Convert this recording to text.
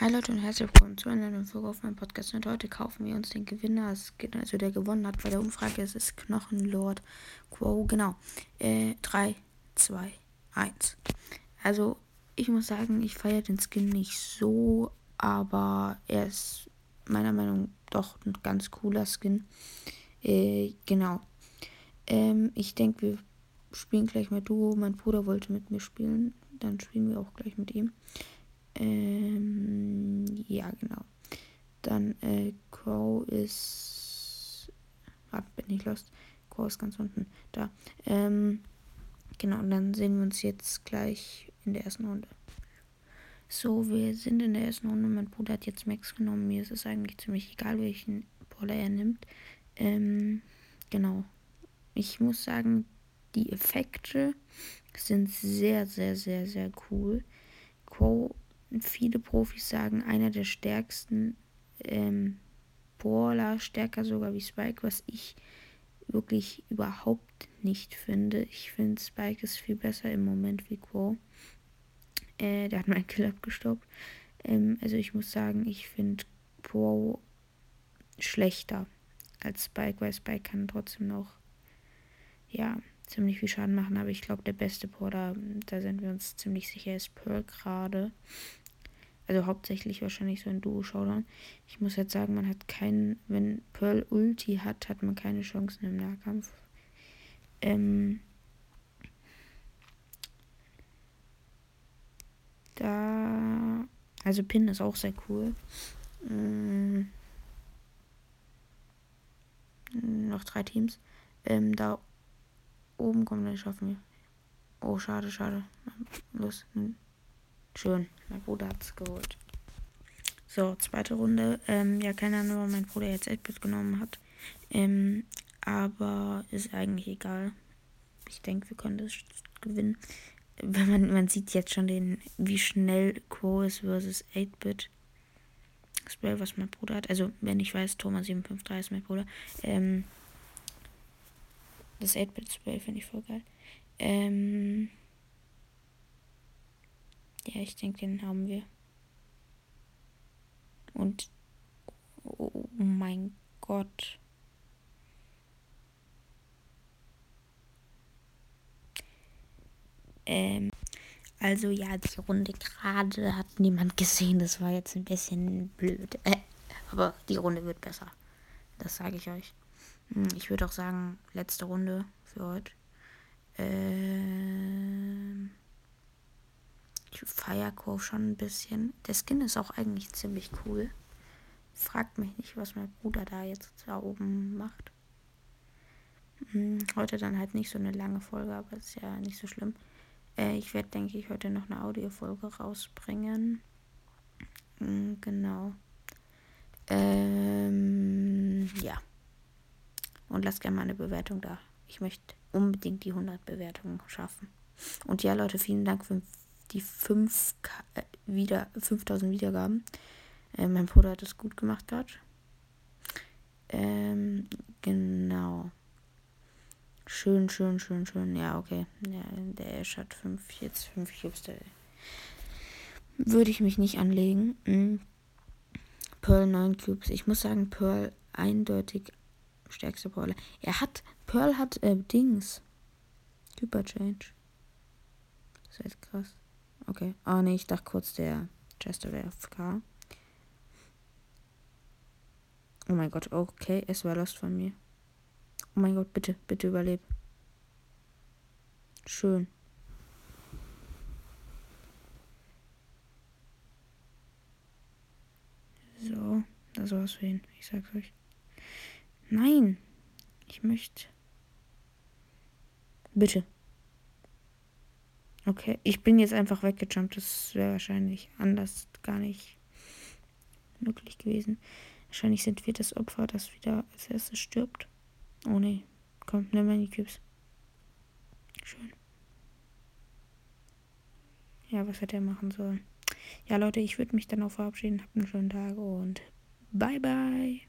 Leute und herzlich willkommen zu einer neuen Folge auf meinem Podcast. Und heute kaufen wir uns den Gewinner, also der gewonnen hat bei der Umfrage. Es ist Knochenlord Quo. Genau. Äh, 3, 2, 1. Also, ich muss sagen, ich feiere den Skin nicht so, aber er ist meiner Meinung nach doch ein ganz cooler Skin. Äh, genau. Ähm, ich denke, wir spielen gleich mal Duo. Mein Bruder wollte mit mir spielen. Dann spielen wir auch gleich mit ihm. Ähm, ja, genau. Dann äh, Crow ist. Warte, bin ich lost. Crow ist ganz unten. Da. Ähm, genau, und dann sehen wir uns jetzt gleich in der ersten Runde. So, wir sind in der ersten Runde. Mein Bruder hat jetzt Max genommen. Mir ist es eigentlich ziemlich egal, welchen Brawler er nimmt. Ähm, genau. Ich muss sagen, die Effekte sind sehr, sehr, sehr, sehr cool. Crow viele Profis sagen, einer der stärksten ähm, Brawler, stärker sogar wie Spike, was ich wirklich überhaupt nicht finde. Ich finde, Spike ist viel besser im Moment wie Quo. Äh, der hat meinen Kill abgestoppt. Ähm, also ich muss sagen, ich finde Quo schlechter als Spike, weil Spike kann trotzdem noch, ja, ziemlich viel Schaden machen. Aber ich glaube, der beste Brawler, da sind wir uns ziemlich sicher, ist Pearl gerade. Also hauptsächlich wahrscheinlich so ein Duo-Showdown. Ich muss jetzt sagen, man hat keinen, wenn Pearl Ulti hat, hat man keine Chancen im Nahkampf. Ähm, da, also Pin ist auch sehr cool. Ähm, noch drei Teams. Ähm, da oben kommen, dann schaffen wir. Oh, schade, schade. Los. Schön, mein Bruder hat es geholt. So, zweite Runde. Ähm, ja, keine Ahnung, warum mein Bruder jetzt 8 genommen hat. Ähm, aber ist eigentlich egal. Ich denke, wir können das gewinnen. Wenn man, man sieht jetzt schon den, wie schnell Quo ist versus 8-Bit. Spray, was mein Bruder hat. Also, wenn ich weiß, Thomas 753 ist mein Bruder. Ähm, das 8-Bit-Spray finde ich voll geil. Ähm, ja, ich denke, den haben wir. Und. Oh mein Gott. Ähm. Also ja, die Runde gerade hat niemand gesehen. Das war jetzt ein bisschen blöd. Äh, aber die Runde wird besser. Das sage ich euch. Hm, ich würde auch sagen, letzte Runde für heute. Ähm. Ich feiere Cove schon ein bisschen. Der Skin ist auch eigentlich ziemlich cool. Fragt mich nicht, was mein Bruder da jetzt da oben macht. Hm, heute dann halt nicht so eine lange Folge, aber ist ja nicht so schlimm. Äh, ich werde, denke ich, heute noch eine Audiofolge rausbringen. Hm, genau. Ähm, ja. Und lasst gerne mal eine Bewertung da. Ich möchte unbedingt die 100 Bewertungen schaffen. Und ja, Leute, vielen Dank für die 5 äh, wieder 5000 Wiedergaben. Äh, mein Bruder hat es gut gemacht gerade. Ähm, genau. Schön, schön, schön, schön. Ja, okay. Ja, der Ash hat 5, jetzt 5 Cubes. Würde ich mich nicht anlegen. Mhm. Pearl 9 Cubes. Ich muss sagen, Pearl eindeutig stärkste Brawler. Er hat, Pearl hat äh, Dings. Hyper Change. Das ist echt krass. Okay. Ah, nee, ich dachte kurz, der Chester wäre FK. Oh mein Gott, okay, es war lost von mir. Oh mein Gott, bitte, bitte überleb. Schön. So, das war's für ihn. Ich sag's euch. Nein. Ich möchte. Bitte. Okay, ich bin jetzt einfach weggejumpt. Das wäre wahrscheinlich anders gar nicht möglich gewesen. Wahrscheinlich sind wir das Opfer, das wieder als erstes stirbt. Oh ne, komm, nimm die Cubes. Schön. Ja, was hätte er machen sollen? Ja, Leute, ich würde mich dann auch verabschieden. Habt einen schönen Tag und bye bye.